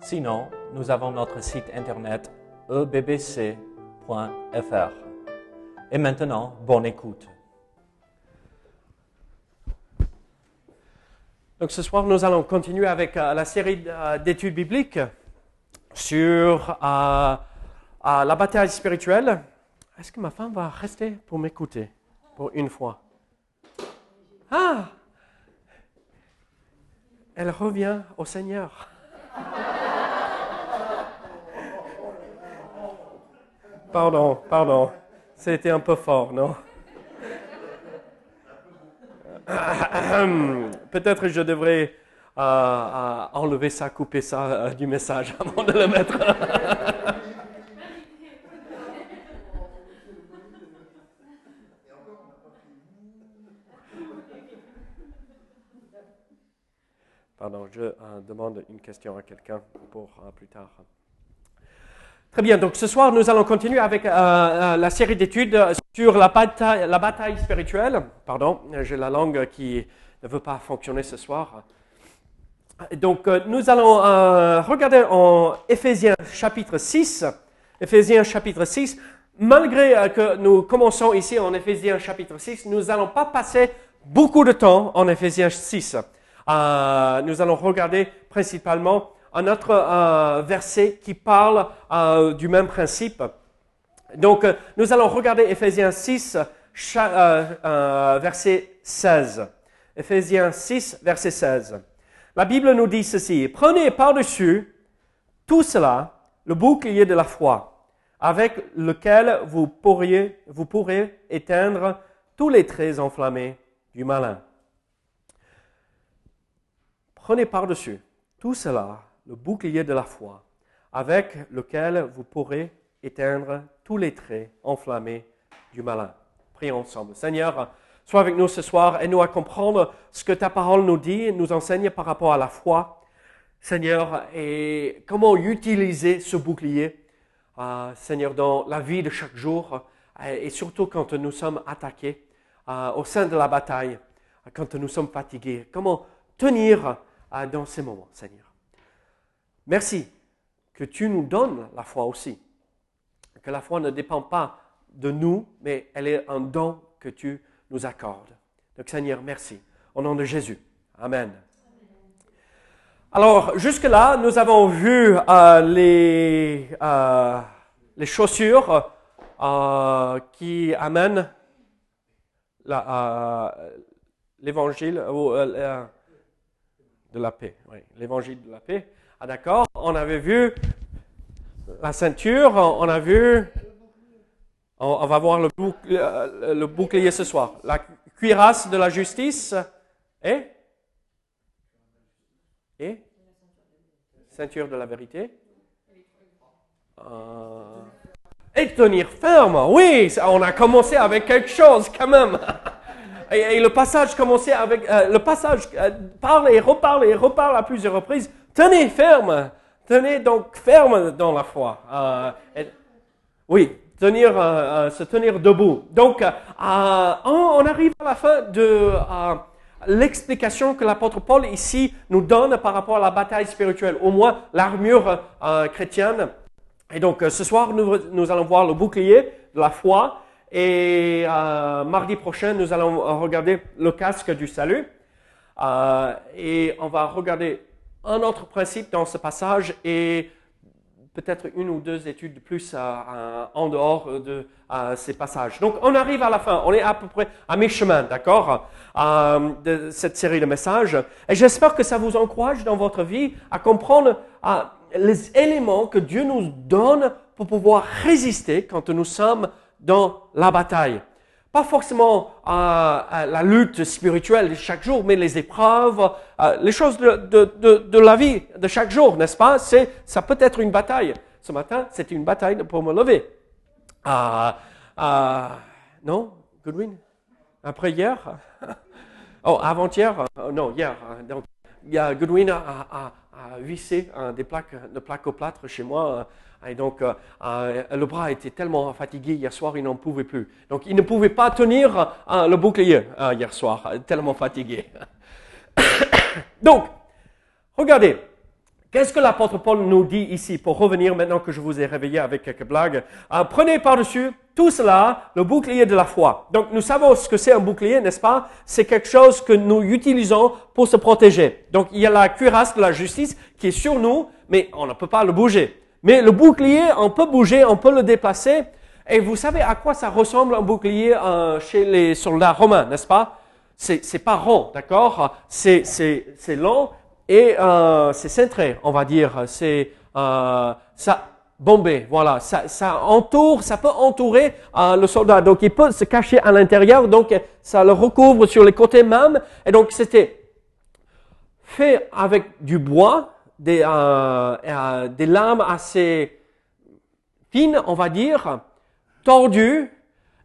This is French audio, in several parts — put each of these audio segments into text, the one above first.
Sinon, nous avons notre site internet ebbc.fr. Et maintenant, bonne écoute. Donc ce soir, nous allons continuer avec euh, la série euh, d'études bibliques sur euh, la bataille spirituelle. Est-ce que ma femme va rester pour m'écouter pour une fois? Ah Elle revient au Seigneur. Pardon, pardon. C'était un peu fort, non? Peut-être je devrais euh, euh, enlever ça, couper ça euh, du message avant de le mettre. Pardon, je demande une question à quelqu'un pour plus tard. Très bien, donc ce soir, nous allons continuer avec euh, euh, la série d'études sur la bataille, spirituelle. Pardon, j'ai la langue qui ne veut pas fonctionner ce soir. Donc, euh, nous allons regarder en Éphésiens chapitre 6. Éphésiens chapitre 6. Malgré que nous commençons ici en Éphésiens chapitre 6, nous n'allons pas passer beaucoup de temps en Éphésiens 6. nous allons regarder principalement un autre euh, verset qui parle euh, du même principe. Donc, euh, nous allons regarder Ephésiens 6, verset 16. Ephésiens 6, verset 16. La Bible nous dit ceci. Prenez par-dessus tout cela le bouclier de la foi, avec lequel vous pourriez, vous pourrez éteindre tous les traits enflammés du malin. Prenez par-dessus tout cela le bouclier de la foi, avec lequel vous pourrez éteindre tous les traits enflammés du malin. Prions ensemble. Seigneur, sois avec nous ce soir et nous à comprendre ce que ta parole nous dit, nous enseigne par rapport à la foi. Seigneur, et comment utiliser ce bouclier, euh, Seigneur, dans la vie de chaque jour, euh, et surtout quand nous sommes attaqués euh, au sein de la bataille, quand nous sommes fatigués. Comment tenir dans ces moments, Seigneur? Merci que tu nous donnes la foi aussi. Que la foi ne dépend pas de nous, mais elle est un don que tu nous accordes. Donc Seigneur, merci. Au nom de Jésus. Amen. Alors, jusque-là, nous avons vu euh, les, euh, les chaussures euh, qui amènent l'évangile de la paix. L'évangile de la paix. Ah d'accord, on avait vu la ceinture, on a vu, on, va voir le, le, bouclier ce soir. La cuirasse de la justice et et ceinture de la vérité. Euh, et tenir ferme. Oui, on a commencé avec quelque chose quand même. Et, le passage commençait avec euh, le passage euh, parle et reparle et reparle à plusieurs reprises Tenez ferme, tenez donc ferme dans la foi. Euh, oui, tenir, euh, euh, se tenir debout. Donc, on arrive à la fin de l'explication que l'apôtre Paul ici nous donne par rapport à la bataille spirituelle, au moins l'armure chrétienne. Et donc, ce soir, nous, allons voir le bouclier de la foi. Et mardi prochain, nous allons regarder le casque du salut. et on va regarder un autre principe dans ce passage et peut-être une ou deux études de plus en dehors de ces passages. Donc on arrive à la fin, on est à peu près à mi-chemin, d'accord, euh, de cette série de messages. Et j'espère que ça vous encourage dans votre vie à comprendre les éléments que Dieu nous donne pour pouvoir résister quand nous sommes dans la bataille. Pas forcément euh, euh, la lutte spirituelle de chaque jour, mais les épreuves, euh, les choses de, la vie de chaque jour, n'est-ce pas? C'est ça peut être une bataille. Ce matin, c'était une bataille pour me lever. non, Goodwin? Après hier? oh, avant-hier? non, hier. Donc, Goodwin a, a, a, vissé des plaques, de plaques au plâtre chez moi et donc, euh, euh, le bras était tellement fatigué hier soir, il n'en pouvait plus. Donc, il ne pouvait pas tenir euh, le bouclier hier soir, tellement fatigué. donc, regardez, qu'est-ce que l'apôtre Paul nous dit ici pour revenir maintenant que je vous ai réveillé avec quelques blagues? Prenez par-dessus tout cela le bouclier de la foi. Donc, nous savons ce que c'est un bouclier, n'est-ce pas? C'est quelque chose que nous utilisons pour se protéger. Donc, il y a la cuirasse de la justice qui est sur nous, mais on ne peut pas le bouger. Mais le bouclier, on peut bouger, on peut le déplacer. Et vous savez à quoi ça ressemble un bouclier euh, chez les soldats romains, n'est-ce pas? C'est pas rond, d'accord? C'est long et euh, c'est cintré, on va dire. C'est euh, ça bombé, voilà. Ça ça entoure, ça peut entourer euh, le soldat. Donc il peut se cacher à l'intérieur, donc ça le recouvre sur les côtés même. Et donc c'était fait avec du bois des, euh, euh, des lames assez fines, on va dire, tordues,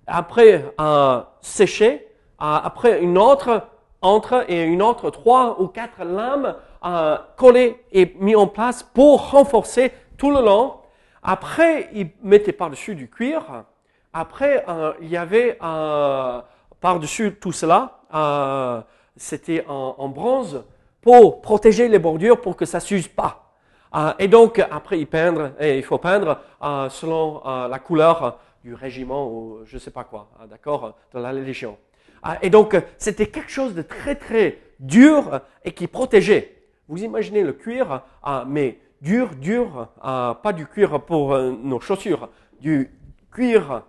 après euh, séchées, euh, après une autre entre et une autre trois ou quatre lames euh, collées et mises en place pour renforcer tout le long. Après, ils mettaient par-dessus du cuir. Après, euh, il y avait par-dessus tout cela, c'était en, en bronze pour protéger les bordures pour que ça s'use pas. Euh, et donc, après, il, peindre, et il faut peindre euh, selon euh, la couleur du régiment ou je ne sais pas quoi, d'accord, de la Légion. et donc, c'était quelque chose de très, très dur et qui protégeait. Vous imaginez le cuir, mais dur, dur, pas du cuir pour nos chaussures, du cuir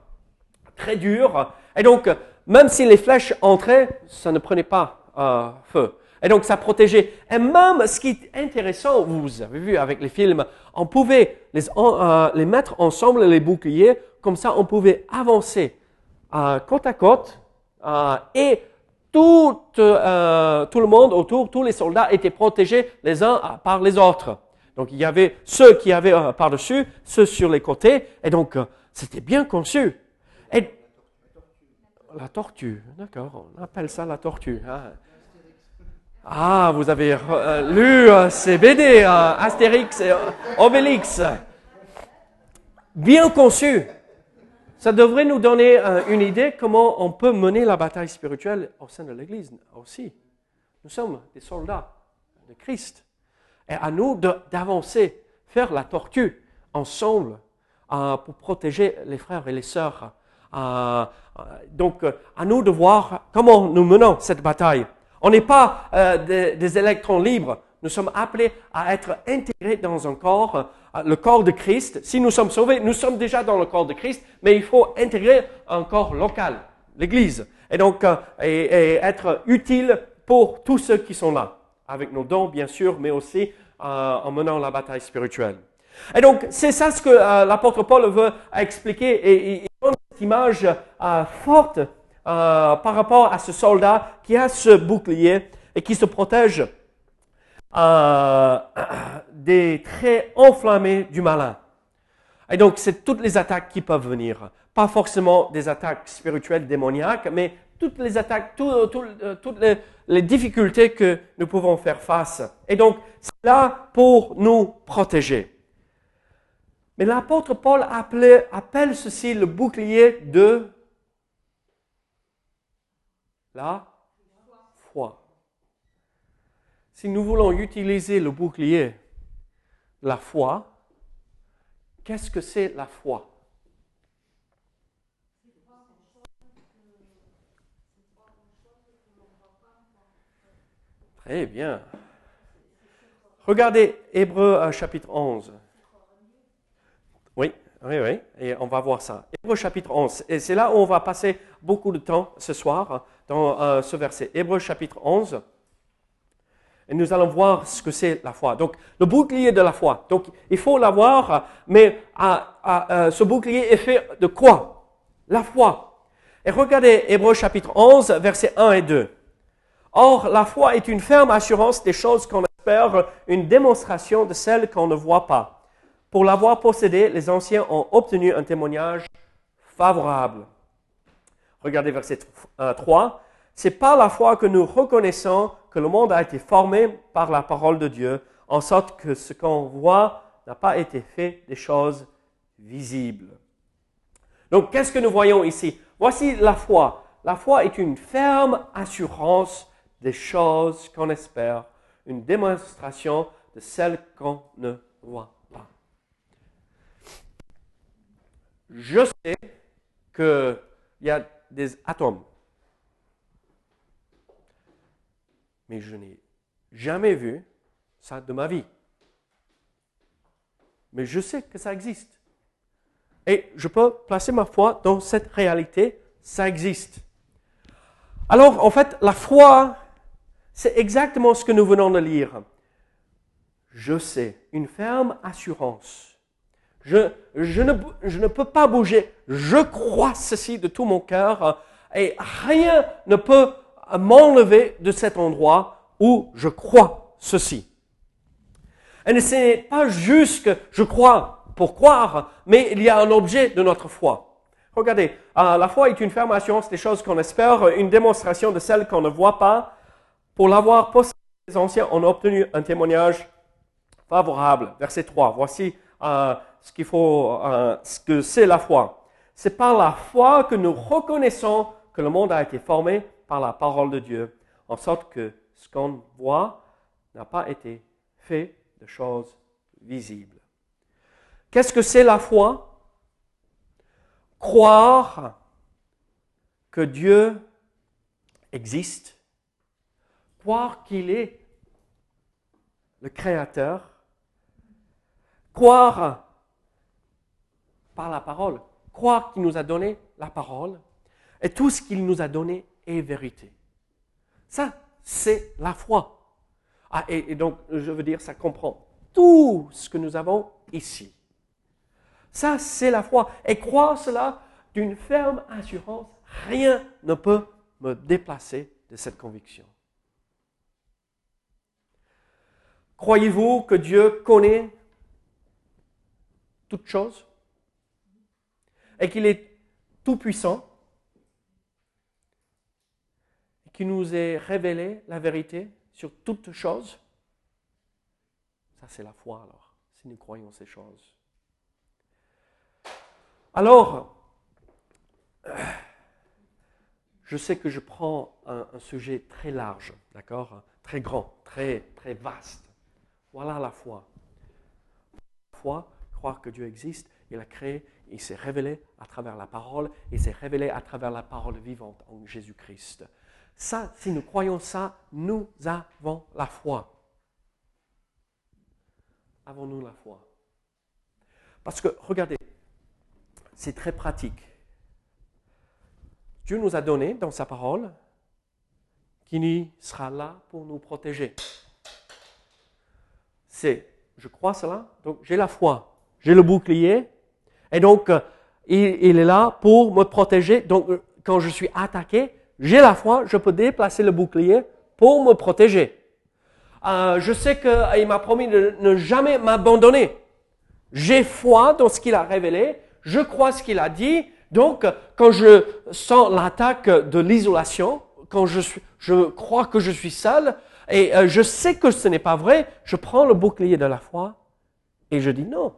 très dur. Et donc, même si les flèches entraient, ça ne prenait pas feu. Et donc, ça protégeait. Et même, ce qui est intéressant, vous avez vu avec les films, on pouvait les, euh, les mettre ensemble, les boucliers, comme ça, on pouvait avancer euh, côte à côte, euh, et tout, euh, tout le monde autour, tous les soldats étaient protégés les uns par les autres. Donc, il y avait ceux qui avaient euh, par-dessus, ceux sur les côtés, et donc, euh, c'était bien conçu. Et la tortue, d'accord, on appelle ça la tortue. Hein. Ah, vous avez euh, lu euh, ces BD, euh, Astérix et Obélix. Bien conçu. Ça devrait nous donner une idée comment on peut mener la bataille spirituelle au sein de l'Église aussi. Nous sommes des soldats de Christ. Et à nous d'avancer, faire la tortue ensemble pour protéger les frères et les sœurs. donc, à nous de voir comment nous menons cette bataille. On n'est pas euh, des, électrons libres. Nous sommes appelés à être intégrés dans un corps, euh, le corps de Christ. Si nous sommes sauvés, nous sommes déjà dans le corps de Christ, mais il faut intégrer un corps local, l'Église, et donc euh, et, être utile pour tous ceux qui sont là, avec nos dons bien sûr, mais aussi en menant la bataille spirituelle. Et donc c'est ça ce que l'apôtre Paul veut expliquer et il donne cette image forte euh, par rapport à ce soldat qui a ce bouclier et qui se protège euh, des traits enflammés du malin. Et donc, c'est toutes les attaques qui peuvent venir. Pas forcément des attaques spirituelles démoniaques, mais toutes les attaques, euh, toutes les, difficultés que nous pouvons faire face. Et donc, c'est là pour nous protéger. Mais l'apôtre Paul appelle ceci le bouclier de la foi. Si nous voulons utiliser le bouclier, la foi, qu'est-ce que c'est la foi? Très bien. Regardez Hébreu euh, chapitre 11. Oui. Oui, oui, et on va voir ça. Hébreu chapitre 11, et c'est là où on va passer beaucoup de temps ce soir dans euh, ce verset. Hébreu chapitre 11, et nous allons voir ce que c'est la foi. Donc, le bouclier de la foi. Donc, il faut l'avoir, mais à, ce bouclier est fait de quoi? La foi. Et regardez Hébreux chapitre 11, versets 1 et 2. Or, la foi est une ferme assurance des choses qu'on espère, une démonstration de celles qu'on ne voit pas. Pour l'avoir possédée, les anciens ont obtenu un témoignage favorable. Regardez verset 3. C'est par la foi que nous reconnaissons que le monde a été formé par la parole de Dieu, en sorte que ce qu'on voit n'a pas été fait des choses visibles. Donc, qu'est-ce que nous voyons ici? Voici la foi. La foi est une ferme assurance des choses qu'on espère, une démonstration de celles qu'on ne voit pas. Je sais qu'il y a des atomes, mais je n'ai jamais vu ça de ma vie. Mais je sais que ça existe. Et je peux placer ma foi dans cette réalité, ça existe. Alors, en fait, la foi, c'est exactement ce que nous venons de lire. Je sais, une ferme assurance. Je, je, ne, je ne peux pas bouger. Je crois ceci de tout mon cœur et rien ne peut m'enlever de cet endroit où je crois ceci. Et ce n'est pas juste que je crois pour croire, mais il y a un objet de notre foi. Regardez, euh, la foi est une ferme assurance des choses qu'on espère, une démonstration de celles qu'on ne voit pas. Pour l'avoir possédé, les anciens ont obtenu un témoignage favorable. Verset 3. Voici euh, ce qu'il faut, euh, que c'est la foi. C'est par la foi que nous reconnaissons que le monde a été formé par la parole de Dieu, en sorte que ce qu'on voit n'a pas été fait de choses visibles. Qu'est-ce que c'est la foi? Croire que Dieu existe, croire qu'il est le Créateur, croire par la parole, croire qu'il nous a donné la parole, et tout ce qu'il nous a donné est vérité. Ça, c'est la foi. Ah, et, et donc, je veux dire, ça comprend tout ce que nous avons ici. Ça, c'est la foi. Et croire cela d'une ferme assurance, rien ne peut me déplacer de cette conviction. Croyez-vous que Dieu connaît toutes choses? Et qu'il est tout-puissant et qu'il nous ait révélé la vérité sur toutes choses Ça, c'est la foi alors, si nous croyons ces choses. Alors, je sais que je prends un, sujet très large, d'accord Très grand, très, très vaste. Voilà la foi. La foi, croire que Dieu existe, il a créé, il s'est révélé à travers la parole, il s'est révélé à travers la parole vivante en Jésus-Christ. Ça, si nous croyons ça, nous avons la foi. Avons-nous la foi? Parce que, regardez, c'est très pratique. Dieu nous a donné dans sa parole qui sera là pour nous protéger. C'est, je crois cela, donc j'ai la foi, j'ai le bouclier, et donc euh, il, est là pour me protéger. Donc euh, quand je suis attaqué, j'ai la foi, je peux déplacer le bouclier pour me protéger. Euh, je sais qu'il m'a promis de ne jamais m'abandonner. J'ai foi dans ce qu'il a révélé je crois ce qu'il a dit. Donc, quand je sens l'attaque de l'isolation, quand je, crois que je suis seul, et je sais que ce n'est pas vrai, je prends le bouclier de la foi et je dis non.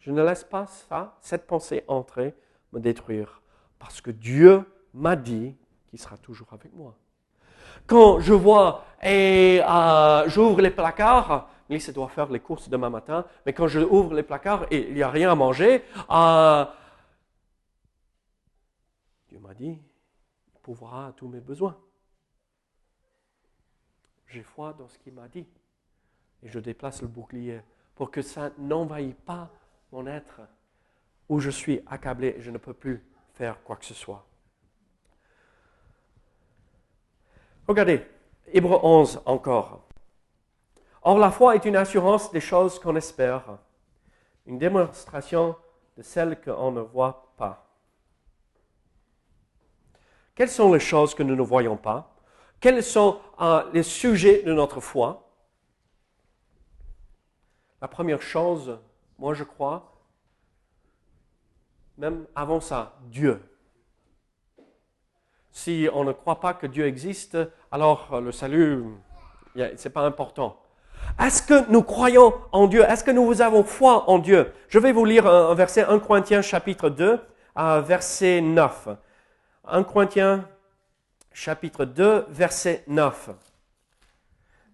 Je ne laisse pas ça, cette pensée entrer, me détruire, parce que Dieu m'a dit qu'il sera toujours avec moi. Quand je vois et euh, j'ouvre les placards, Lise doit faire les courses demain matin, mais quand je ouvre les placards et il n'y a rien à manger, euh, Dieu m'a dit, il pourra à tous mes besoins. J'ai foi dans ce qu'il m'a dit. Et je déplace le bouclier pour que ça n'envahisse pas mon être où je suis accablé et je ne peux plus faire quoi que ce soit. Regardez, Hébreu 11 encore. Or, la foi est une assurance des choses qu'on espère, une démonstration de celles qu'on ne voit pas. Quelles sont les choses que nous ne voyons pas? Quels sont euh, les sujets de notre foi? La première chose, moi je crois, même avant ça, Dieu. Si on ne croit pas que Dieu existe, alors euh, le salut, ce n'est pas important. Est-ce que nous croyons en Dieu? Est-ce que nous avons foi en Dieu? Je vais vous lire un, verset 1 Corinthiens chapitre 2, verset 9. 1 Corinthiens chapitre 2, verset 9.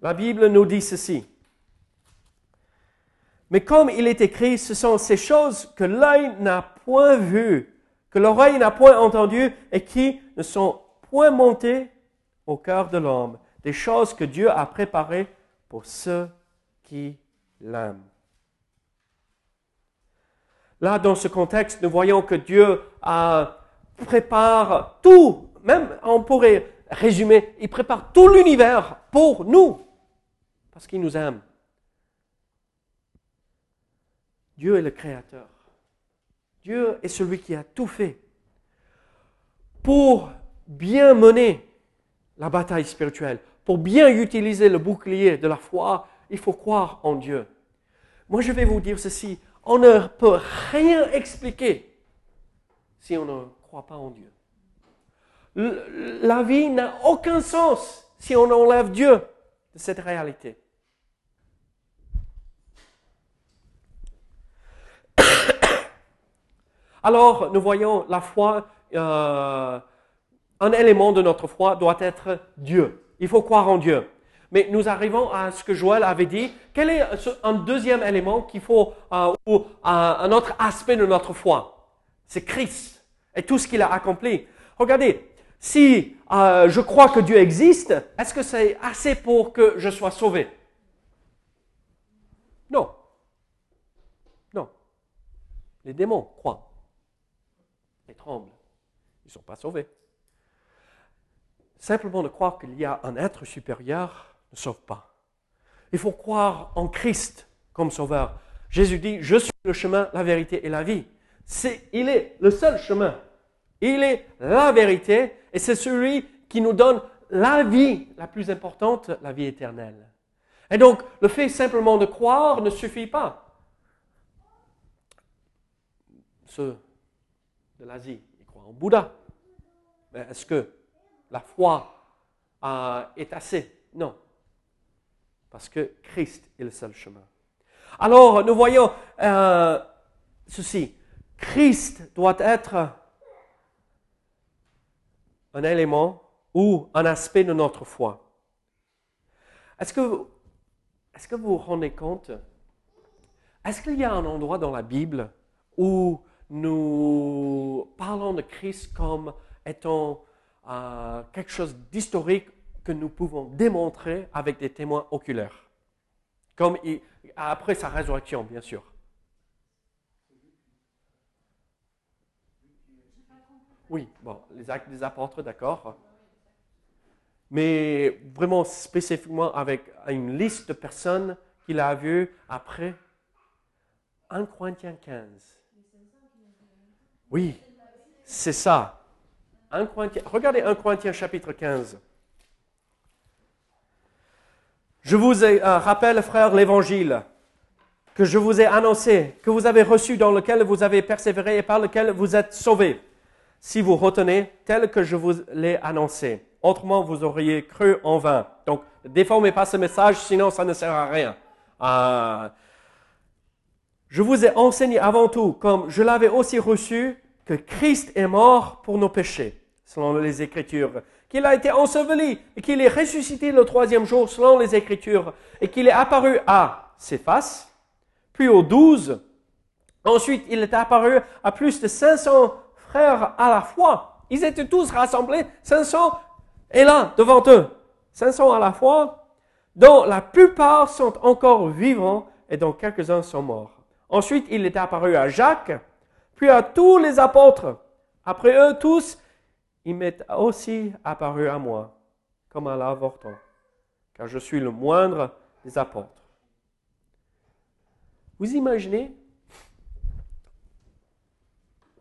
La Bible nous dit ceci. Mais comme il est écrit, ce sont ces choses que l'œil n'a point vues, que l'oreille n'a point entendues et qui ne sont point montées au cœur de l'homme, des choses que Dieu a préparées pour ceux qui l'aiment. Là, dans ce contexte, nous voyons que Dieu prépare tout, même on pourrait résumer, il prépare tout l'univers pour nous, parce qu'il nous aime. Dieu est le Créateur. Dieu est celui qui a tout fait pour bien mener la bataille spirituelle, pour bien utiliser le bouclier de la foi, il faut croire en Dieu. Moi, je vais vous dire ceci, on ne peut rien expliquer si on ne croit pas en Dieu. La vie n'a aucun sens si on enlève Dieu de cette réalité. Alors, nous voyons la foi, euh, un élément de notre foi doit être Dieu. Il faut croire en Dieu. Mais nous arrivons à ce que Joël avait dit. Quel est un deuxième élément qu'il faut, euh, ou euh, un autre aspect de notre foi? C'est Christ et tout ce qu'il a accompli. Regardez, si je crois que Dieu existe, est-ce que c'est assez pour que je sois sauvé? Non. Non. Les démons croient tremblent. Ils ne sont pas sauvés. Simplement de croire qu'il y a un être supérieur ne sauve pas. Il faut croire en Christ comme sauveur. Jésus dit, je suis le chemin, la vérité et la vie. Il est le seul chemin. Il est la vérité et c'est celui qui nous donne la vie la plus importante, la vie éternelle. Et donc, le fait simplement de croire ne suffit pas. Ceux de l'Asie, ils croient en Bouddha. Mais est-ce que la foi euh, est assez? Non. Parce que Christ est le seul chemin. Alors, nous voyons euh, ceci. Christ doit être un élément ou un aspect de notre foi. Est-ce que, est-ce que vous vous rendez compte? Est-ce qu'il y a un endroit dans la Bible où nous parlons de Christ comme étant quelque chose d'historique que nous pouvons démontrer avec des témoins oculaires. Comme après sa résurrection, bien sûr. Oui, bon, les actes des apôtres, d'accord. Mais vraiment spécifiquement avec une liste de personnes qu'il a vues après 1 Corinthiens 15. Oui, c'est ça regardez 1 Corinthiens chapitre 15. Je vous euh, rappelle, frères, l'évangile que je vous ai annoncé, que vous avez reçu, dans lequel vous avez persévéré et par lequel vous êtes sauvés, si vous retenez tel que je vous l'ai annoncé. Autrement, vous auriez cru en vain. Donc, déformez pas ce message, sinon ça ne sert à rien. Euh, je vous ai enseigné avant tout, comme je l'avais aussi reçu, que Christ est mort pour nos péchés, selon les Écritures, qu'il a été enseveli et qu'il est ressuscité le troisième jour, selon les Écritures, et qu'il est apparu à ses puis aux douze. Ensuite, il est apparu à plus de 500 frères à la fois. Ils étaient tous rassemblés, 500, et là, devant eux, 500 à la fois, dont la plupart sont encore vivants et dont quelques-uns sont morts. Ensuite, il est apparu à Jacques, puis à tous les apôtres. Après eux tous, il m'est aussi apparu à moi, comme à l'avorton, car je suis le moindre des apôtres. Vous imaginez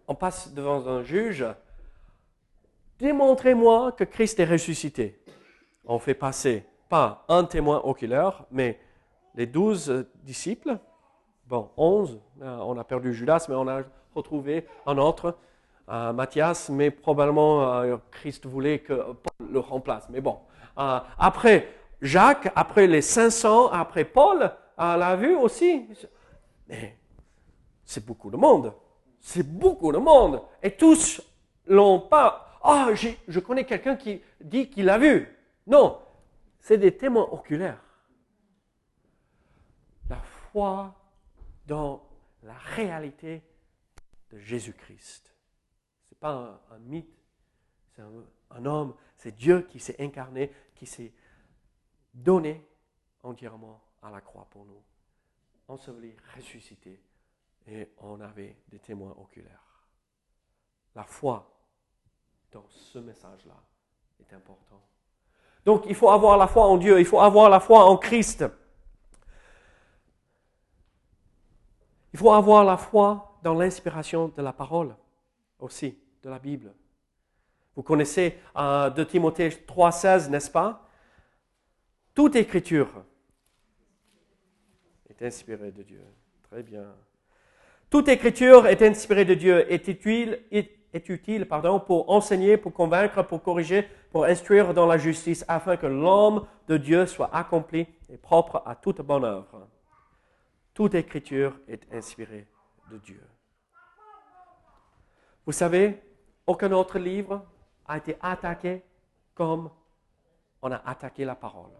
On passe devant un juge, démontrez-moi que Christ est ressuscité. On fait passer pas un témoin oculaire, mais les douze disciples, bon, onze, euh, on a perdu Judas, mais on a retrouvé un autre, euh, Matthias, mais probablement euh, Christ voulait que Paul le remplace. Mais bon, après Jacques, après les 500, après Paul, l'a vu aussi. Mais c'est beaucoup de monde. C'est beaucoup de monde. Et tous l'ont pas. Ah, je connais quelqu'un qui dit qu'il l'a vu. Non, c'est des témoins oculaires. La foi dans la réalité de Jésus-Christ. Ce n'est pas un, mythe, c'est un, homme, c'est Dieu qui s'est incarné, qui s'est donné entièrement à la croix pour nous. Enseveli, ressuscité, et on avait des témoins oculaires. La foi dans ce message-là est important. Donc il faut avoir la foi en Dieu, il faut avoir la foi en Christ. Il faut avoir la foi dans l'inspiration de la parole aussi, de la Bible. Vous connaissez euh, de Timothée 3,16, n'est-ce pas? Toute écriture est inspirée de Dieu. Très bien. Toute écriture est inspirée de Dieu, est utile, est utile pardon, pour enseigner, pour convaincre, pour corriger, pour instruire dans la justice, afin que l'homme de Dieu soit accompli et propre à toute bonne œuvre. Toute écriture est inspirée de Dieu. Vous savez, aucun autre livre a été attaqué comme on a attaqué la parole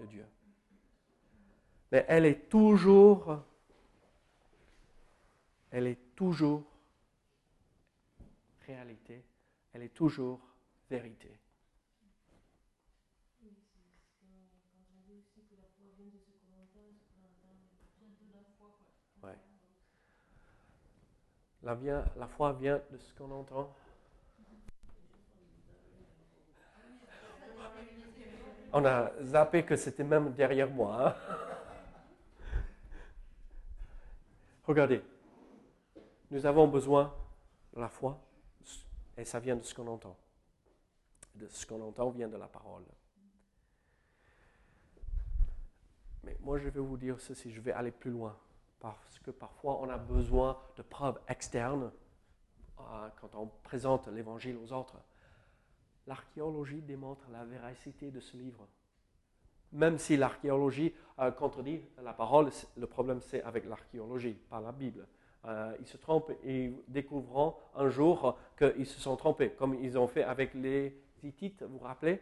de Dieu. Mais elle est toujours, elle est toujours réalité, elle est toujours vérité. La, la foi vient de ce qu'on entend. On a zappé que c'était même derrière moi. Hein. Regardez, nous avons besoin de la foi et ça vient de ce qu'on entend. De ce qu'on entend vient de la parole. Mais moi, je vais vous dire ceci, je vais aller plus loin. Parce que parfois, on a besoin de preuves externes euh, quand on présente l'évangile aux autres. L'archéologie démontre la véracité de ce livre. Même si l'archéologie euh, contredit la parole, le problème c'est avec l'archéologie, pas la Bible. Euh, ils se trompent et découvriront un jour qu'ils se sont trompés, comme ils ont fait avec les Hittites, vous vous rappelez?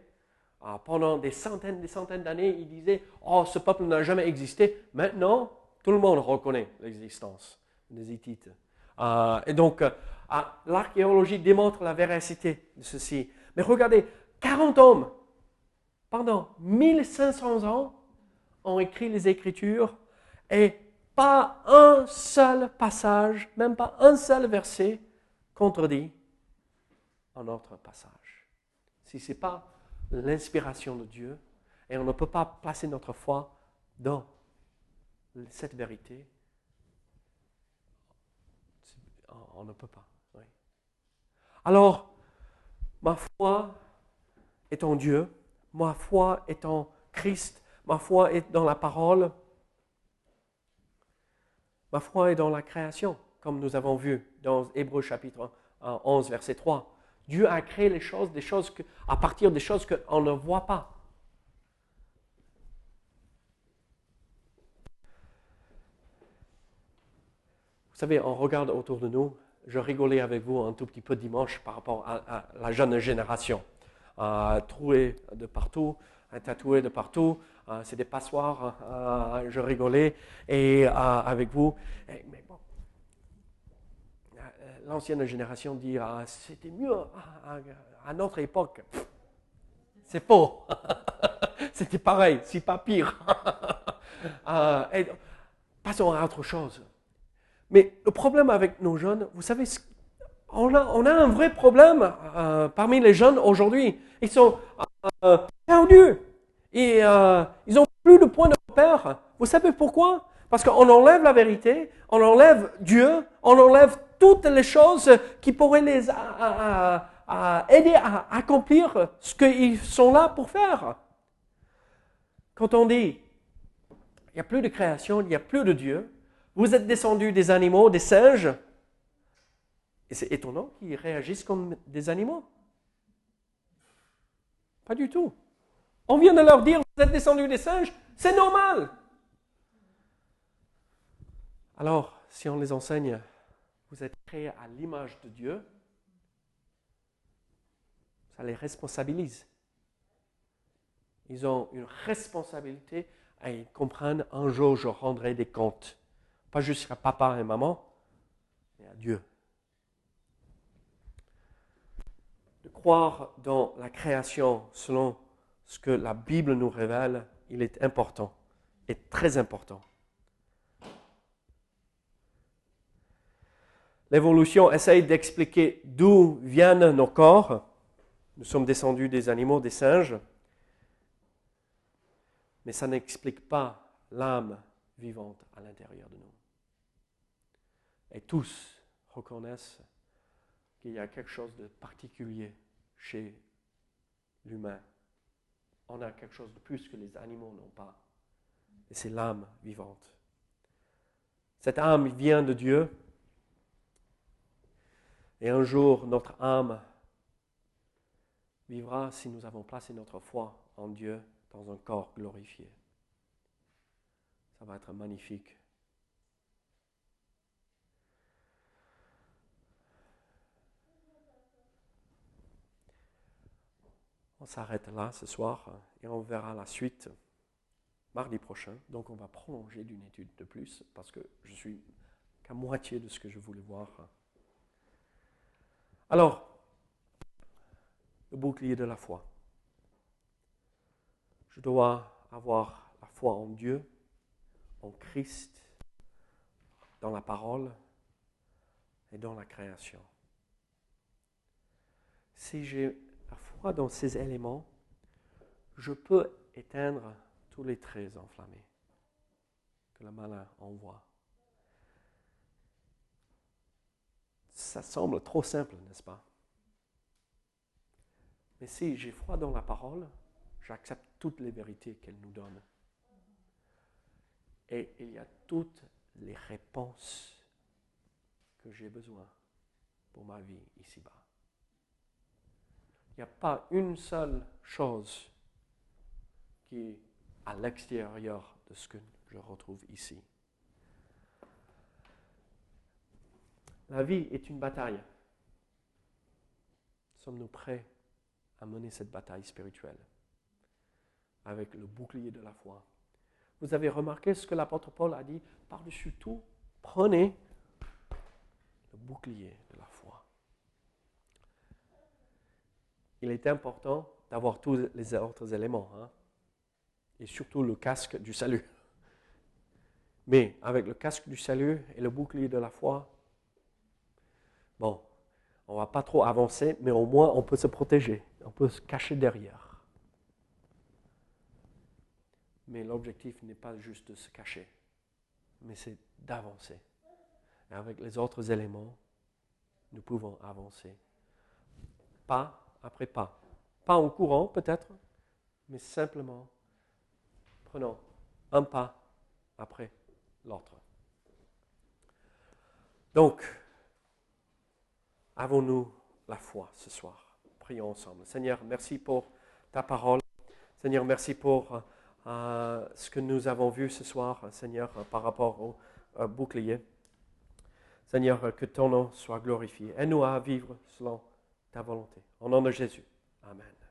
Pendant des centaines, des centaines d'années, ils disaient Oh, ce peuple n'a jamais existé. Maintenant, tout le monde reconnaît l'existence des Hittites. Euh, et donc, euh, l'archéologie démontre la véracité de ceci. Mais regardez, 40 hommes, pendant 1500 ans, ont écrit les Écritures et pas un seul passage, même pas un seul verset contredit un autre passage. Si ce n'est pas l'inspiration de Dieu, et on ne peut pas placer notre foi dans cette vérité, on ne peut pas. Alors, ma foi est en Dieu, ma foi est en Christ, ma foi est dans la parole, Ma foi est dans la création, comme nous avons vu dans Hébreu chapitre 11, verset 3. Dieu a créé les choses, des choses que, à partir des choses qu'on ne voit pas. Vous savez, on regarde autour de nous. Je rigolais avec vous un tout petit peu dimanche par rapport à, la jeune génération. Euh, troué de partout, tatoué de partout, euh, c'est des passoires, euh, je rigolais et, euh, avec vous. mais bon, l'ancienne génération dit ah, c'était mieux à, notre époque. C'est faux. c'était pareil, si pas pire. passons à autre chose. Mais le problème avec nos jeunes, vous savez, on a, un vrai problème parmi les jeunes aujourd'hui. Ils sont perdus. Et euh, ils n'ont plus de point de repère. Vous savez pourquoi? Parce qu'on enlève la vérité, on enlève Dieu, on enlève toutes les choses qui pourraient les aider à accomplir ce qu'ils sont là pour faire. Quand on dit, il n'y a plus de création, il n'y a plus de Dieu, vous êtes descendus des animaux, des singes, et c'est étonnant qu'ils réagissent comme des animaux. Pas du tout. On vient de leur dire, vous êtes descendus des singes, c'est normal. Alors, si on les enseigne, vous êtes créés à l'image de Dieu, ça les responsabilise. Ils ont une responsabilité à comprendre un jour je rendrai des comptes. Pas juste à papa et maman, mais à Dieu. De croire dans la création selon ce que la Bible nous révèle, il est important, et très important. L'évolution essaye d'expliquer d'où viennent nos corps. Nous sommes descendus des animaux, des singes. Mais ça n'explique pas l'âme vivante à l'intérieur de nous. Et tous reconnaissent qu'il y a quelque chose de particulier chez l'humain. On a quelque chose de plus que les animaux n'ont pas. Et c'est l'âme vivante. Cette âme vient de Dieu. Et un jour, notre âme vivra si nous avons placé notre foi en Dieu dans un corps glorifié. Ça va être magnifique. On s'arrête là ce soir et on verra la suite mardi prochain. Donc on va prolonger d'une étude de plus parce que je suis qu'à moitié de ce que je voulais voir. Alors, le bouclier de la foi. Je dois avoir la foi en Dieu, en Christ, dans la parole et dans la création. Si j'ai la foi dans ces éléments, je peux éteindre tous les traits enflammés que le malin envoie. Ça semble trop simple, n'est-ce pas? Mais si j'ai foi dans la parole, j'accepte toutes les vérités qu'elle nous donne. Et il y a toutes les réponses que j'ai besoin pour ma vie ici-bas. Il n'y a pas une seule chose qui est à l'extérieur de ce que je retrouve ici. La vie est une bataille. Sommes-nous prêts à mener cette bataille spirituelle avec le bouclier de la foi? Vous avez remarqué ce que l'apôtre Paul a dit Par-dessus tout, prenez le bouclier de la foi. Il est important d'avoir tous les autres éléments, hein, et surtout le casque du salut. Mais avec le casque du salut et le bouclier de la foi, bon, on ne va pas trop avancer, mais au moins on peut se protéger, on peut se cacher derrière. Mais l'objectif n'est pas juste de se cacher, mais c'est d'avancer. Et avec les autres éléments, nous pouvons avancer. Pas après pas. Pas en courant peut-être, mais simplement prenons un pas après l'autre. Donc, avons-nous la foi ce soir? Prions ensemble. Seigneur, merci pour ta parole. Seigneur, merci pour ce que nous avons vu ce soir, Seigneur, par rapport au bouclier. Seigneur, que ton nom soit glorifié. Aide-nous à vivre selon ta volonté. Au nom de Jésus. Amen.